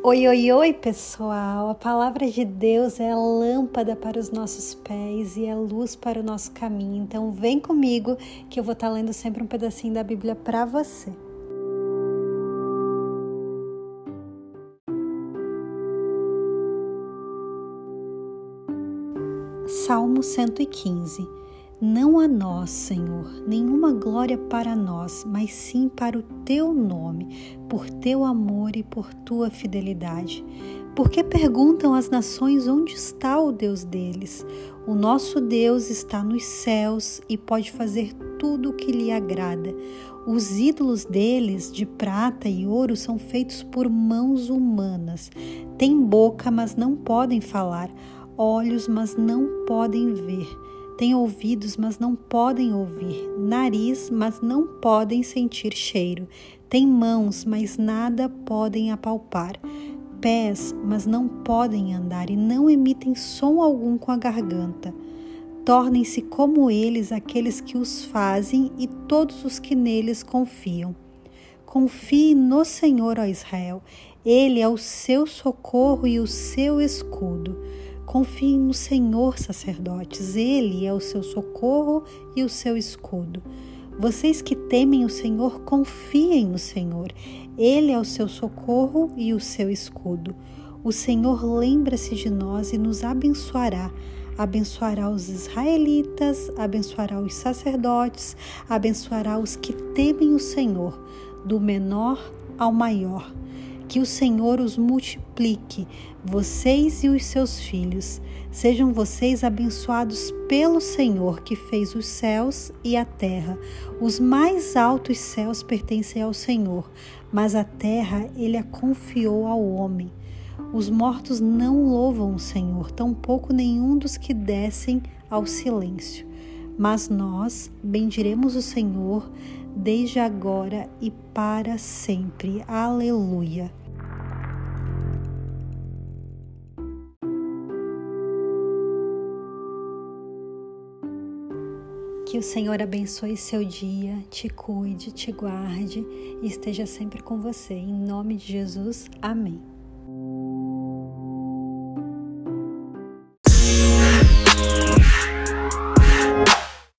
Oi, oi, oi, pessoal! A palavra de Deus é lâmpada para os nossos pés e é luz para o nosso caminho. Então, vem comigo que eu vou estar lendo sempre um pedacinho da Bíblia para você. Salmo 115 não a nós, Senhor, nenhuma glória para nós, mas sim para o teu nome, por teu amor e por tua fidelidade. Porque perguntam as nações onde está o Deus deles? O nosso Deus está nos céus e pode fazer tudo o que lhe agrada. Os ídolos deles, de prata e ouro, são feitos por mãos humanas. Têm boca, mas não podem falar, olhos, mas não podem ver têm ouvidos, mas não podem ouvir, nariz, mas não podem sentir cheiro, têm mãos, mas nada podem apalpar, pés, mas não podem andar e não emitem som algum com a garganta. Tornem-se como eles aqueles que os fazem e todos os que neles confiam. Confie no Senhor, ó Israel, ele é o seu socorro e o seu escudo. Confiem no Senhor, sacerdotes, Ele é o seu socorro e o seu escudo. Vocês que temem o Senhor, confiem no Senhor, Ele é o seu socorro e o seu escudo. O Senhor lembra-se de nós e nos abençoará. Abençoará os israelitas, abençoará os sacerdotes, abençoará os que temem o Senhor, do menor ao maior. Que o Senhor os multiplique, vocês e os seus filhos. Sejam vocês abençoados pelo Senhor que fez os céus e a terra. Os mais altos céus pertencem ao Senhor, mas a terra ele a confiou ao homem. Os mortos não louvam o Senhor, tampouco nenhum dos que descem ao silêncio. Mas nós bendiremos o Senhor desde agora e para sempre. Aleluia. Que o Senhor abençoe seu dia, te cuide, te guarde e esteja sempre com você. Em nome de Jesus, amém.